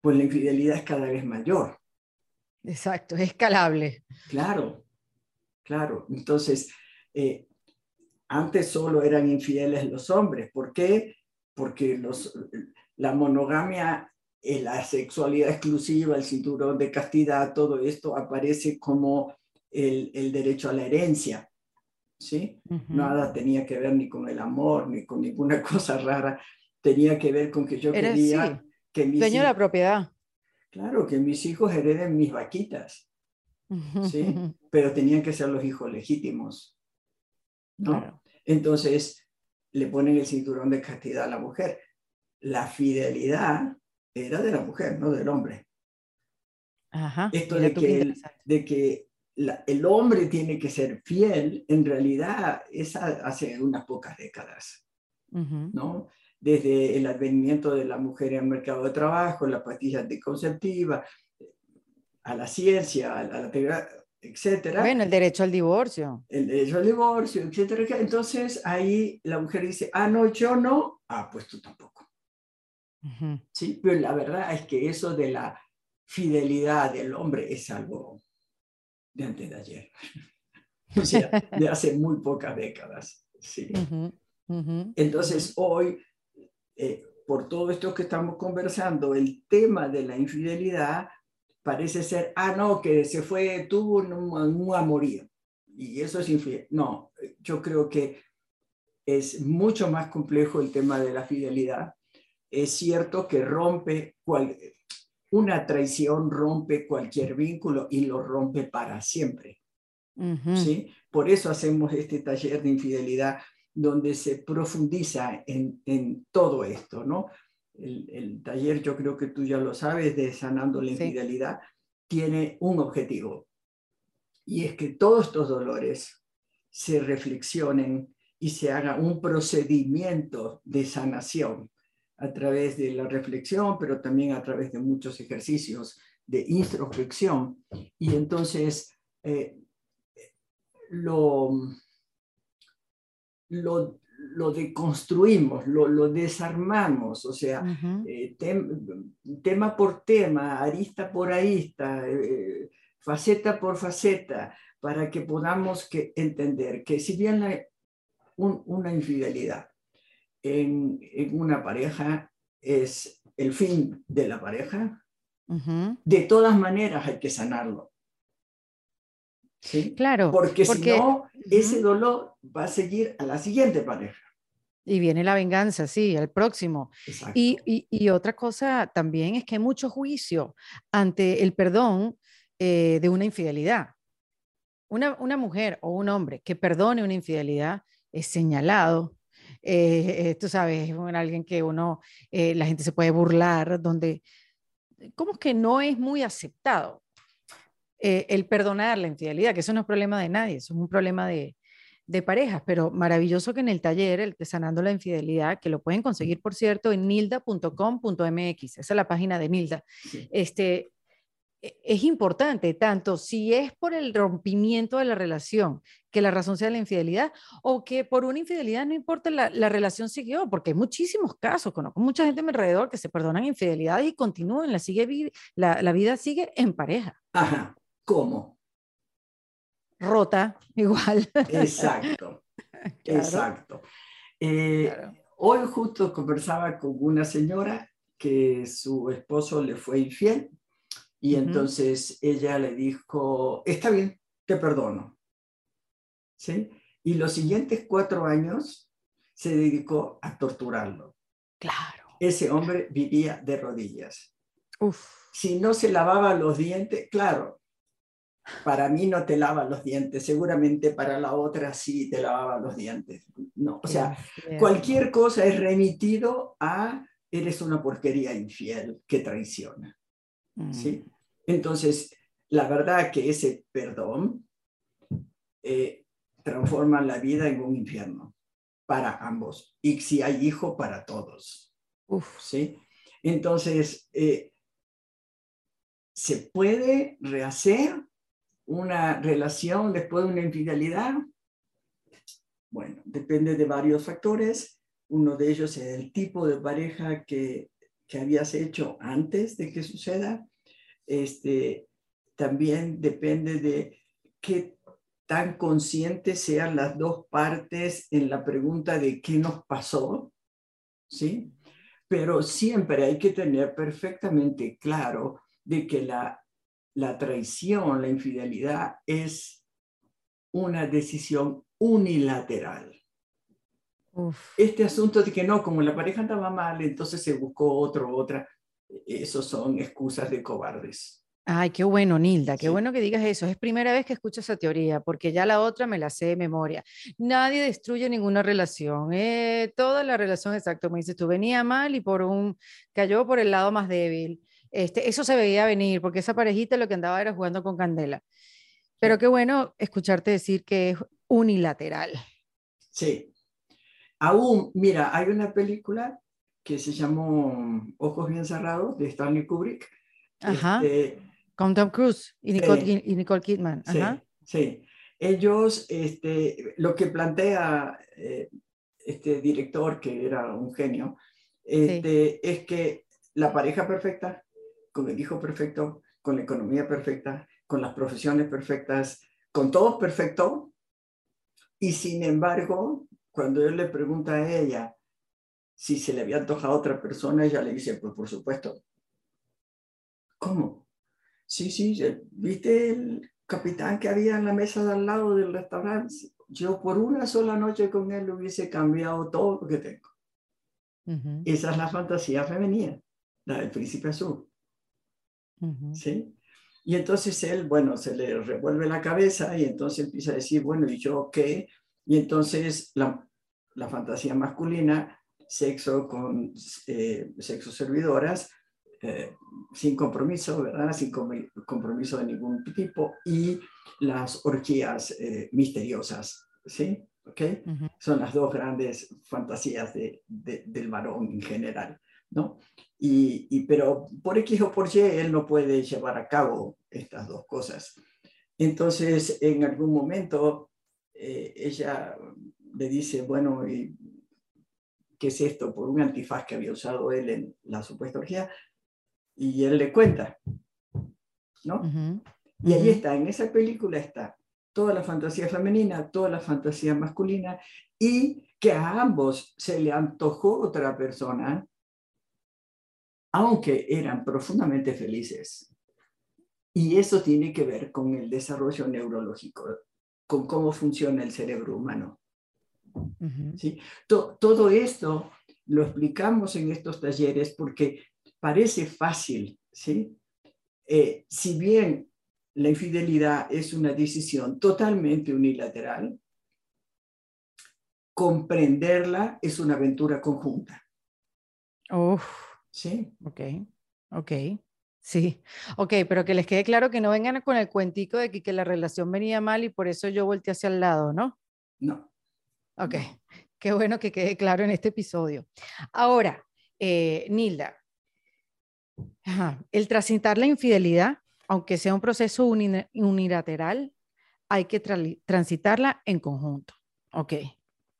pues la infidelidad es cada vez mayor. Exacto, es escalable. Claro, Claro, entonces, eh, antes solo eran infieles los hombres. ¿Por qué? Porque los, la monogamia, eh, la sexualidad exclusiva, el cinturón de castidad, todo esto aparece como el, el derecho a la herencia. ¿sí? Nada tenía que ver ni con el amor, ni con ninguna [laughs] cosa rara. Tenía que ver con que yo quería que mis Dueño de la propiedad. Claro, que mis hijos hereden mis vaquitas. ¿sí? [laughs] Pero tenían que ser los hijos legítimos, ¿no? Entonces, le ponen el cinturón de castidad a la mujer. La fidelidad era de la mujer, no del hombre. Ajá. Esto de que, el, de que el hombre tiene que ser fiel, en realidad es hace unas pocas décadas, ¿no? Desde el advenimiento de la mujer en el mercado de trabajo, la pastilla anticonceptiva, a la ciencia, a la, teoría, etcétera. Bueno, el derecho al divorcio. El derecho al divorcio, etcétera. Entonces ahí la mujer dice, ah, no, yo no, ah, pues tú tampoco. Sí, pero la verdad es que eso de la fidelidad del hombre es algo de antes de ayer. [laughs] o sea, de hace muy pocas décadas. Sí. Entonces hoy, eh, por todo esto que estamos conversando, el tema de la infidelidad parece ser, ah, no, que se fue, tuvo un, amorío. Y eso es infiel. No, yo creo que es mucho más complejo el tema de la fidelidad. Es cierto que rompe, cual, una traición rompe cualquier vínculo y lo rompe para siempre. ¿sí? Por eso hacemos este taller de infidelidad donde se profundiza en, en todo esto, ¿no? el, taller, yo creo que tú ya lo sabes, de Sanando la Infidelidad, tiene un objetivo. Y es que todos estos dolores se reflexionen y se haga un procedimiento de sanación a través de la reflexión, pero también a través de muchos ejercicios de introspección. Y entonces eh, lo, lo lo deconstruimos, lo, lo desarmamos, o sea, eh, tema por tema, arista por arista, eh, faceta por faceta, para que podamos que entender que si bien la, una infidelidad en, en, una pareja es el fin de la pareja, de todas maneras hay que sanarlo. ¿sí? Claro. Porque, si no, ese dolor va a seguir a la siguiente pareja. Y viene la venganza, sí, al próximo. Y, y, otra cosa también es que hay mucho juicio ante el perdón eh, de una infidelidad. una, una mujer o un hombre que perdone una infidelidad es señalado. Eh, tú sabes, es alguien que uno, eh, la gente se puede burlar, donde, ¿cómo es que no es muy aceptado eh, el perdonar la infidelidad? Que eso no es problema de nadie, eso es un problema de, de parejas, pero maravilloso que en el taller, el Sanando la Infidelidad, que lo pueden conseguir, por cierto, en nilda.com.mx, esa es la página de Nilda, este, es importante, tanto si es por el rompimiento de la relación, que la razón sea la infidelidad, o que por una infidelidad no importa, la, la relación siguió, porque hay muchísimos casos, conozco mucha gente a mi alrededor que se perdonan infidelidad y continúan, la, sigue, la, la vida sigue en pareja. Ajá, ¿cómo? rota [laughs] igual. Exacto, [laughs] exacto. Eh, hoy justo conversaba con una señora que su esposo le fue infiel y entonces ella le dijo, está bien, te perdono. ¿Sí? Y los siguientes cuatro años se dedicó a torturarlo. Claro. Ese hombre vivía de rodillas. Uf. Si no se lavaba los dientes, claro, para mí no te lava los dientes, seguramente para la otra sí te lavaba los dientes. No, o sea, cualquier cosa es remitido a eres una porquería infiel que traiciona. ¿Sí? Mm. Entonces, la verdad que ese perdón eh, transforma la vida en un infierno para ambos. Y si hay hijo, para todos. ¿sí? Entonces, eh, ¿se puede rehacer? una relación después de una infidelidad? Bueno, depende de varios factores. Uno de ellos es el tipo de pareja que, que habías hecho antes de que suceda. Este, también depende de qué tan conscientes sean las dos partes en la pregunta de qué nos pasó, ¿sí? Pero siempre hay que tener perfectamente claro de que la la traición, la infidelidad es una decisión unilateral. Este asunto de que no, como la pareja andaba mal, entonces se buscó otro, otra, esos son excusas de cobardes. Ay, qué bueno, Nilda, qué bueno que digas eso. Es primera vez que escucho esa teoría, porque ya la otra me la sé de memoria. Nadie destruye ninguna relación. Eh, toda la relación, exacto, me dices tú, venía mal y por un, cayó por el lado más débil. Este, eso se veía venir, porque esa parejita lo que andaba era jugando con candela. Pero qué bueno escucharte decir que es unilateral. Sí. Aún, mira, hay una película que se llamó Ojos bien cerrados de Stanley Kubrick. Ajá. Este, con Tom Cruise y Nicole, y Nicole Kidman. Ajá. Sí, Ellos, este, lo que plantea eh, este director, que era un genio, este, es que la pareja perfecta con el hijo perfecto, con la economía perfecta, con las profesiones perfectas, con todo perfecto. Y sin embargo, cuando él le pregunta a ella si se le había antojado a otra persona, ella le dice, pues por supuesto. ¿Cómo? Sí, sí, ¿viste el capitán que había en la mesa de al lado del restaurante? Yo por una sola noche con él hubiese cambiado todo lo que tengo. Esa es la fantasía femenina, la del príncipe azul. ¿sí? Y entonces él, bueno, se le revuelve la cabeza y entonces empieza a decir, bueno, ¿y yo qué? Y entonces la, la fantasía masculina, sexo con eh, sexo servidoras, eh, sin compromiso, ¿verdad? Sin compromiso de ningún tipo, y las orgías eh, misteriosas, ¿sí? ¿Ok? Son las dos grandes fantasías de, del varón en general, ¿no? Y, pero por X o por Y él no puede llevar a cabo estas dos cosas. Entonces, en algún momento, eh, ella le dice, bueno, ¿y ¿qué es esto? Por un antifaz que había usado él en la supuesta orgía. Y él le cuenta, ¿no? Y ahí está, en esa película está toda la fantasía femenina, toda la fantasía masculina, y que a ambos se le antojó otra persona aunque eran profundamente felices. Y eso tiene que ver con el desarrollo neurológico, con cómo funciona el cerebro humano. ¿Sí? todo esto lo explicamos en estos talleres porque parece fácil, ¿sí? Eh, si bien la infidelidad es una decisión totalmente unilateral. Comprenderla es una aventura conjunta. Uf. Sí. Ok, ok. Sí, ok, pero que les quede claro que no vengan con el cuentico de que, que la relación venía mal y por eso yo volteé hacia el lado, ¿no? No. Ok, [laughs] qué bueno que quede claro en este episodio. Ahora, eh, Nilda, el transitar la infidelidad, aunque sea un proceso unilateral, hay que transitarla en conjunto. Ok,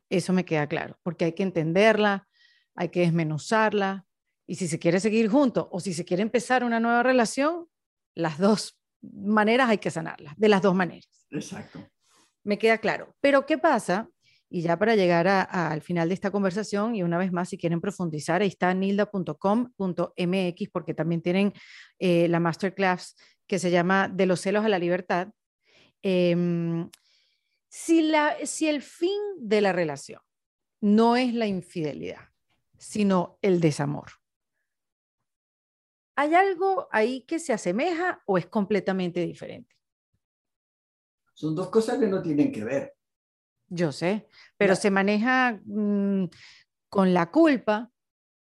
eso me queda claro, porque hay que entenderla, hay que desmenuzarla, y si se quiere seguir juntos o si se quiere empezar una nueva relación, las dos maneras hay que sanarlas, de las dos maneras. Exacto. Me queda claro. Pero ¿qué pasa? Y ya para llegar al final de esta conversación, y una vez más, si quieren profundizar, ahí está nilda.com.mx, porque también tienen eh, la masterclass que se llama De los celos a la libertad. Em, si, la, si el fin de la relación no es la infidelidad, sino el desamor, ¿Hay algo ahí que se asemeja o es completamente diferente? Son dos cosas que no tienen que ver. Yo sé, pero se maneja mm, con la culpa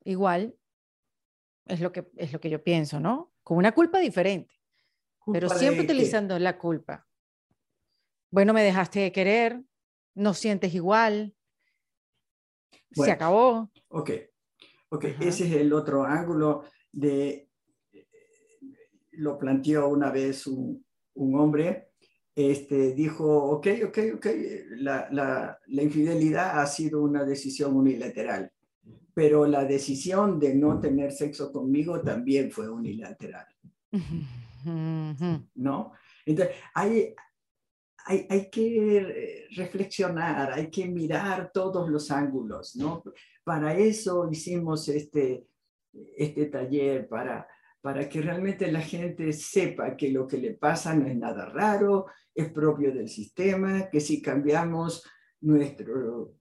igual, es lo, que, es lo que yo pienso, ¿no? Con una culpa diferente, pero siempre utilizando la culpa. Bueno, me dejaste de querer, no sientes igual, se acabó. Ok, ok, ese es el otro ángulo de lo planteó una vez un, hombre, este, dijo, ok, ok, ok, la, la, la, infidelidad ha sido una decisión unilateral, pero la decisión de no tener sexo conmigo también fue unilateral. ¿No? Entonces, hay, hay, hay, que reflexionar, hay que mirar todos los ángulos, ¿no? Para eso hicimos este, este taller, para para que realmente la gente sepa que lo que le pasa no es nada raro, es propio del sistema, que si cambiamos nuestra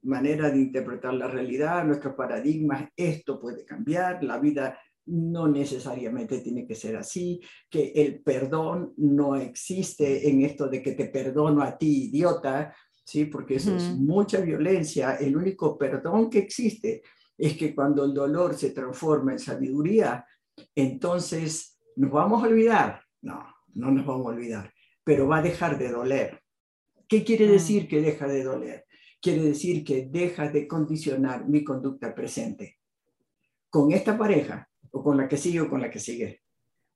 manera de interpretar la realidad, nuestros paradigmas, esto puede cambiar, la vida no necesariamente tiene que ser así, que el perdón no existe en esto de que te perdono a ti, idiota, ¿sí? porque eso es mucha violencia. El único perdón que existe es que cuando el dolor se transforma en sabiduría, entonces nos vamos a olvidar. No, no nos vamos a olvidar, pero va a dejar de doler. ¿Qué quiere mm. decir que deja de doler? Quiere decir que deja de condicionar mi conducta presente con esta pareja o con la que sigue o con la que sigue.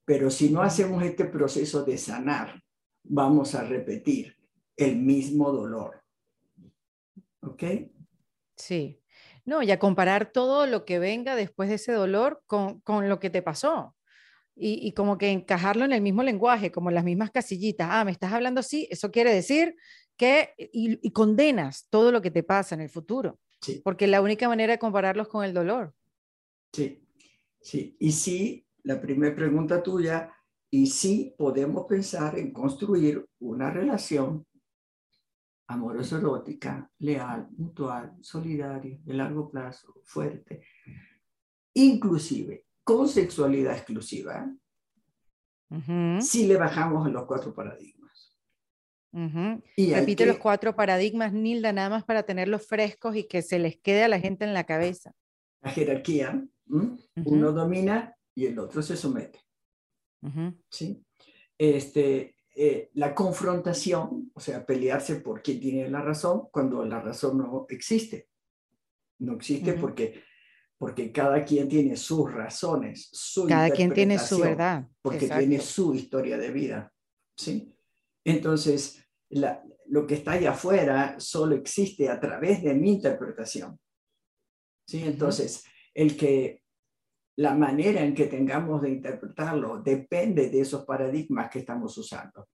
Pero si no hacemos este proceso de sanar, vamos a repetir el mismo dolor. ¿Ok? Sí. No, y a comparar todo lo que venga después de ese dolor con, lo que te pasó. Y, como que encajarlo en el mismo lenguaje, como en las mismas casillitas. Ah, me estás hablando así, eso quiere decir que, y, condenas todo lo que te pasa en el futuro. Sí. Porque la única manera de compararlos con el dolor. Sí, sí. Y sí, la primera pregunta tuya, y sí podemos pensar en construir una relación amorosa erótica, leal, mutual, solidaria, de largo plazo, fuerte, inclusive con sexualidad exclusiva, si le bajamos a los cuatro paradigmas. y Repite los cuatro paradigmas, Nilda, nada más para tenerlos frescos y que se les quede a la gente en la cabeza. La jerarquía, uno domina y el otro se somete. ¿Sí? Este, eh, la confrontación, o sea, pelearse por quién tiene la razón, cuando la razón no existe. No existe porque, porque cada quien tiene sus razones, su Cada quien tiene su verdad. Porque tiene su historia de vida. ¿sí? Entonces, lo que está allá afuera solo existe a través de mi interpretación. ¿sí? Entonces, el que la manera en que tengamos de interpretarlo depende de esos paradigmas que estamos usando.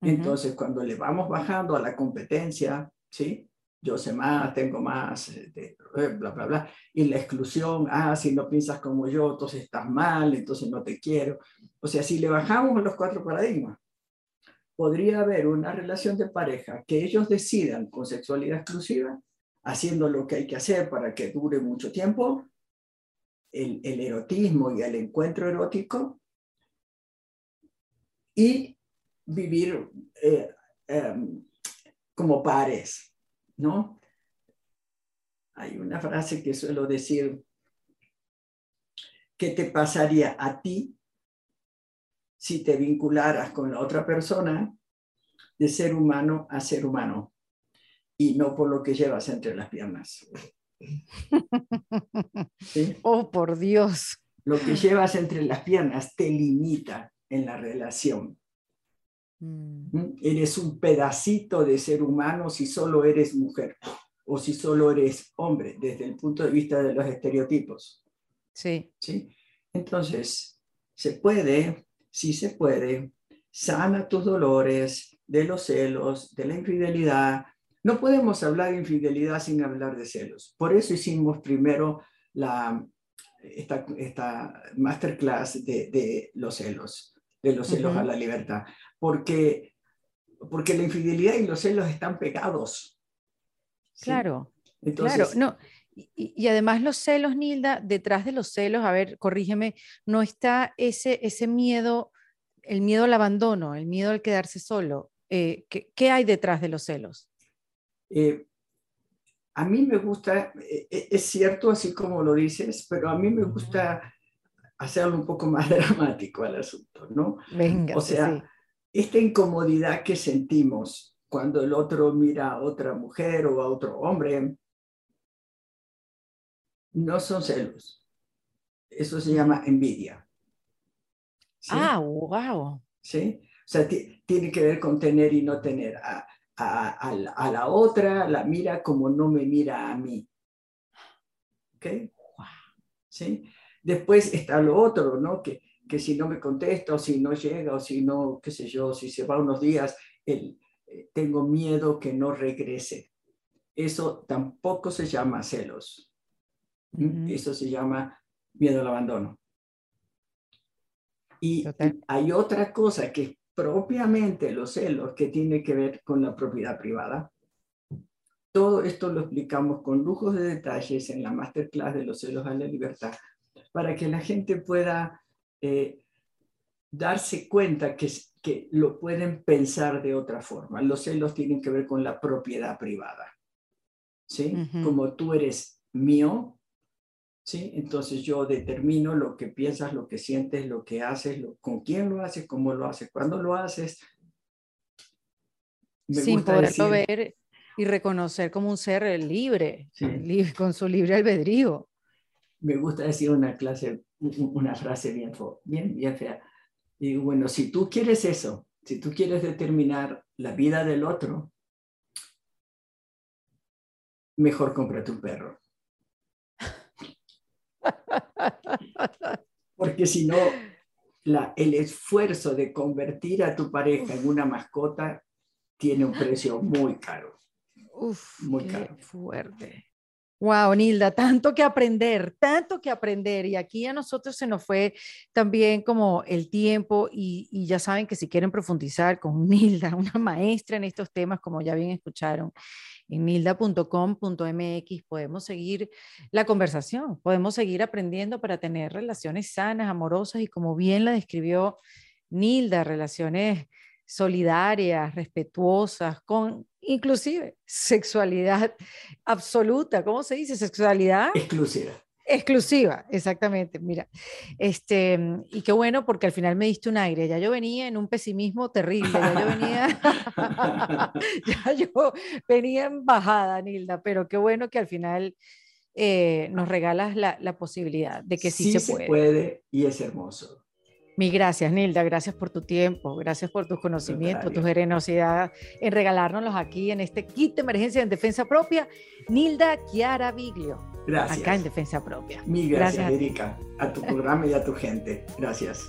Entonces, cuando le vamos bajando a la competencia, ¿sí? Yo sé más, tengo más, este, bla, bla, bla. Y la exclusión, ah, si no piensas como yo, entonces estás mal, entonces no te quiero. O sea, si le bajamos los cuatro paradigmas, podría haber una relación de pareja que ellos decidan con sexualidad exclusiva, haciendo lo que hay que hacer para que dure mucho tiempo, el, erotismo y el encuentro erótico y vivir eh, em, como pares, ¿no? Hay una frase que suelo decir, ¿qué te pasaría a ti si te vincularas con la otra persona de ser humano a ser humano y no por lo que llevas entre las piernas? [laughs] Oh, por Dios. Lo que llevas entre las piernas te limita en la relación. Mm. ¿Mm? Eres un pedacito de ser humano si solo eres mujer o si solo eres hombre, desde el punto de vista de los estereotipos. Sí. ¿Sí? Entonces, se puede, sí se puede, sana tus dolores de los celos, de la infidelidad. No podemos hablar de infidelidad sin hablar de celos. Por eso hicimos primero la, esta, esta masterclass de, de los celos, de los celos a la libertad, porque, porque la infidelidad y los celos están pegados. Claro, claro. No, y, además los celos, Nilda, detrás de los celos, a ver, corrígeme, no está ese, ese miedo, el miedo al abandono, el miedo al quedarse solo. Eh, ¿qué, hay detrás de los celos? Eh, a mí me gusta, eh, es cierto así como lo dices, pero a mí me gusta hacerlo un poco más [laughs] dramático al asunto, ¿no? Venga. O sea, esta incomodidad que sentimos cuando el otro mira a otra mujer o a otro hombre, no son celos. Eso se llama envidia. Ah, wow. ¿Sí? O sea, tiene que ver con tener y no tener. A, a, la, otra la mira como no me mira a mí. ¿Ok? ¿Sí? Después está lo otro, ¿no? Que, que si no me contesta o si no llega o si no, qué sé yo, si se va unos días, el, eh, tengo miedo que no regrese. Eso tampoco se llama celos. Eso se llama miedo al abandono. Y hay otra cosa que es propiamente los celos que tiene que ver con la propiedad privada. Todo esto lo explicamos con lujos de detalles en la masterclass de los celos a la libertad, para que la gente pueda eh, darse cuenta que que lo pueden pensar de otra forma. Los celos tienen que ver con la propiedad privada. ¿Sí? Como tú eres mío, ¿sí? Entonces yo determino lo que piensas, lo que sientes, lo que haces, con quién lo haces, cómo lo haces, cuándo lo haces. Sin poderlo ver y reconocer como un ser libre, libre, con su libre albedrío. Me gusta decir una clase, una frase bien, bien, bien fea y bueno, si tú quieres eso, si tú quieres determinar la vida del otro, mejor compra tu perro. Porque si no, la, el esfuerzo de convertir a tu pareja en una mascota tiene un precio muy caro. Uf, muy caro. Fuerte. Wow, Nilda, tanto que aprender, tanto que aprender. Y aquí a nosotros se nos fue también como el tiempo y, ya saben que si quieren profundizar con [laughs] Nilda, una maestra en estos temas, como ya bien escucharon, en nilda.com.mx podemos seguir la conversación, podemos seguir aprendiendo para tener relaciones sanas, amorosas y como bien la describió Nilda, relaciones solidarias, respetuosas, con inclusive sexualidad [laughs] absoluta, ¿cómo se dice? Sexualidad exclusiva. Exclusiva, exactamente. Mira, este, y qué bueno porque al final me diste un aire. Ya yo venía en un pesimismo terrible. Ya yo venía, [laughs] ya yo venía en bajada, Nilda, pero qué bueno que al final eh, nos regalas la, la, posibilidad de que sí, se puede. Se puede y es hermoso. Mi gracias, Nilda. Gracias por tu tiempo, gracias por tus conocimientos, tu generosidad en regalárnoslos aquí en este kit de emergencia en defensa propia. Nilda Chiara Viglio. Gracias. Acá en defensa propia. Mi gracias, Erika, a tu programa y a tu gente. Gracias.